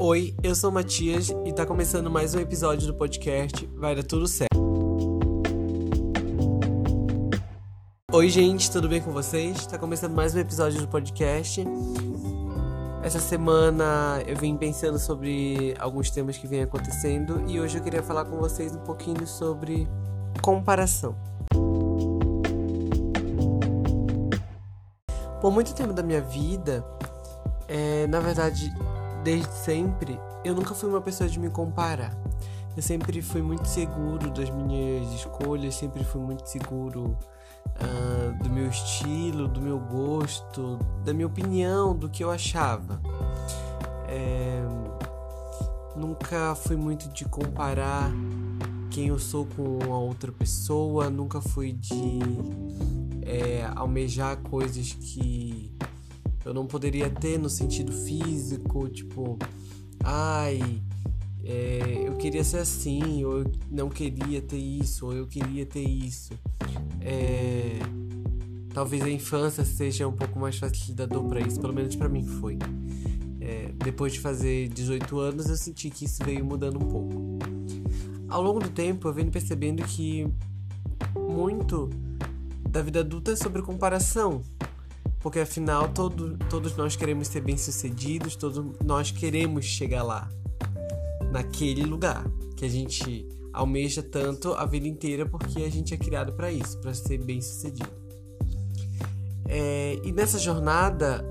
Oi, eu sou Matias e tá começando mais um episódio do podcast Vai Dar Tudo Certo. Oi, gente, tudo bem com vocês? Tá começando mais um episódio do podcast. Essa semana eu vim pensando sobre alguns temas que vêm acontecendo e hoje eu queria falar com vocês um pouquinho sobre comparação. Por muito tempo da minha vida, é, na verdade, desde sempre, eu nunca fui uma pessoa de me comparar. Eu sempre fui muito seguro das minhas escolhas, sempre fui muito seguro uh, do meu estilo, do meu gosto, da minha opinião, do que eu achava. É, nunca fui muito de comparar quem eu sou com a outra pessoa, nunca fui de é, almejar coisas que eu não poderia ter no sentido físico, tipo, ai, é, eu queria ser assim, ou eu não queria ter isso, ou eu queria ter isso. É, talvez a infância seja um pouco mais facilitador para isso, pelo menos para mim foi. É, depois de fazer 18 anos, eu senti que isso veio mudando um pouco. Ao longo do tempo, eu venho percebendo que muito da vida adulta é sobre comparação, porque afinal todo, todos nós queremos ser bem-sucedidos, todos nós queremos chegar lá, naquele lugar que a gente almeja tanto a vida inteira, porque a gente é criado para isso, para ser bem-sucedido. É, e nessa jornada,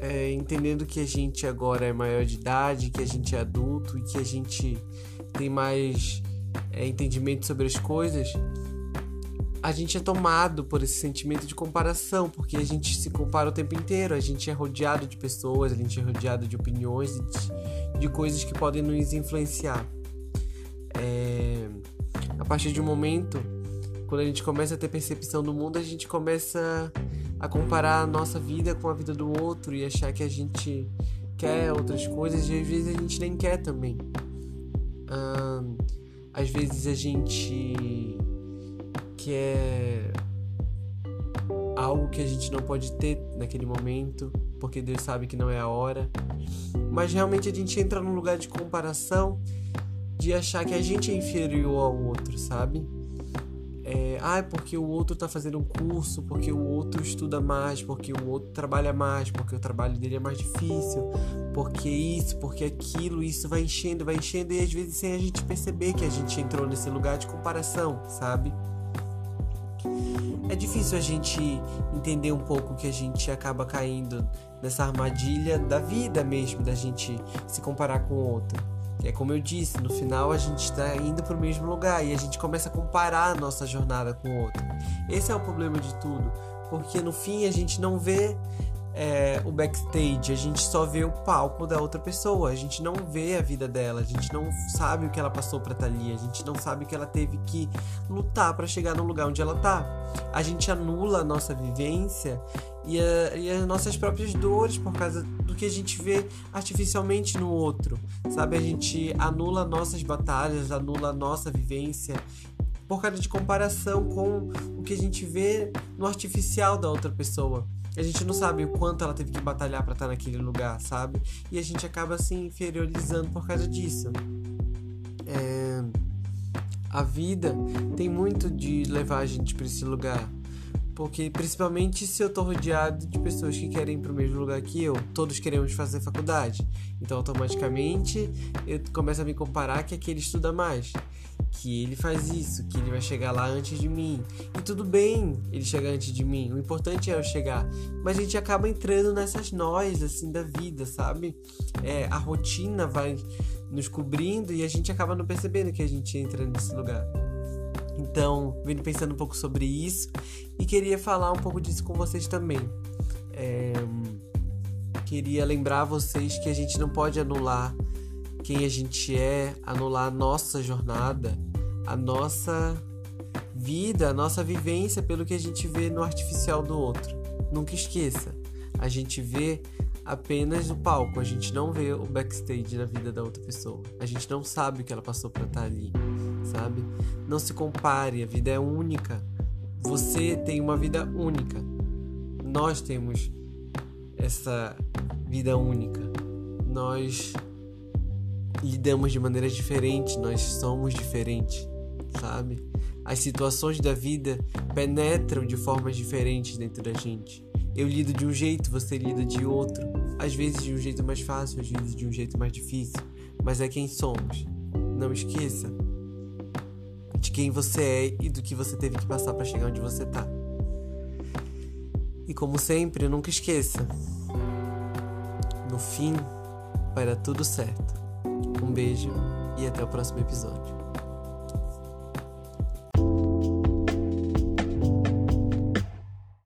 é, entendendo que a gente agora é maior de idade, que a gente é adulto e que a gente tem mais é, entendimento sobre as coisas, a gente é tomado por esse sentimento de comparação, porque a gente se compara o tempo inteiro, a gente é rodeado de pessoas, a gente é rodeado de opiniões de, de coisas que podem nos influenciar. É, a partir de um momento, quando a gente começa a ter percepção do mundo, a gente começa a comparar a nossa vida com a vida do outro e achar que a gente quer outras coisas e às vezes a gente nem quer também. às vezes a gente que é algo que a gente não pode ter naquele momento, porque Deus sabe que não é a hora. Mas realmente a gente entra num lugar de comparação, de achar que a gente é inferior ao outro, sabe? É, ah, porque o outro tá fazendo um curso, porque o outro estuda mais, porque o outro trabalha mais, porque o trabalho dele é mais difícil, porque isso, porque aquilo, isso vai enchendo, vai enchendo, e às vezes sem a gente perceber que a gente entrou nesse lugar de comparação, sabe? É difícil a gente entender um pouco que a gente acaba caindo nessa armadilha da vida mesmo, da gente se comparar com o outro. É como eu disse, no final a gente está indo para o mesmo lugar e a gente começa a comparar a nossa jornada com o outro. Esse é o problema de tudo, porque no fim a gente não vê é, o backstage, a gente só vê o palco da outra pessoa, a gente não vê a vida dela, a gente não sabe o que ela passou para estar ali, a gente não sabe que ela teve que lutar para chegar no lugar onde ela tá. A gente anula a nossa vivência e, a, e, as nossas próprias dores por causa do que a gente vê artificialmente no outro, sabe? A gente anula nossas batalhas, anula a nossa vivência por causa de comparação com o que a gente vê no artificial da outra pessoa. A gente não sabe o quanto ela teve que batalhar para estar naquele lugar, sabe? E a gente acaba se inferiorizando por causa disso. É... A vida tem muito de levar a gente para esse lugar. Porque, principalmente se eu tô rodeado de pessoas que querem ir pro mesmo lugar que eu, todos queremos fazer faculdade. Então, automaticamente, eu começo a me comparar que aquele estuda mais que ele faz isso, que ele vai chegar lá antes de mim. E tudo bem ele chegar antes de mim, o importante é eu chegar. Mas a gente acaba entrando nessas nós, assim, da vida, sabe? É, a rotina vai nos cobrindo e a gente acaba não percebendo que a gente entra nesse lugar. Então, venho pensando um pouco sobre isso e queria falar um pouco disso com vocês também. É, queria lembrar vocês que a gente não pode anular quem a gente é, anular a nossa jornada, a nossa vida, a nossa vivência pelo que a gente vê no artificial do outro. Nunca esqueça, a gente vê apenas o palco, a gente não vê o backstage na vida da outra pessoa. A gente não sabe o que ela passou para estar ali, sabe? Não se compare, a vida é única. Você tem uma vida única. Nós temos essa vida única. Nós lidamos de maneiras diferentes, nós somos diferentes, sabe? As situações da vida penetram de formas diferentes dentro da gente. Eu lido de um jeito, você lida de outro. Às vezes de um jeito mais fácil, às vezes de um jeito mais difícil. Mas é quem somos. Não esqueça de quem você é e do que você teve que passar para chegar onde você tá. E como sempre, nunca esqueça. No fim, vai dar tudo certo. Um beijo e até o próximo episódio.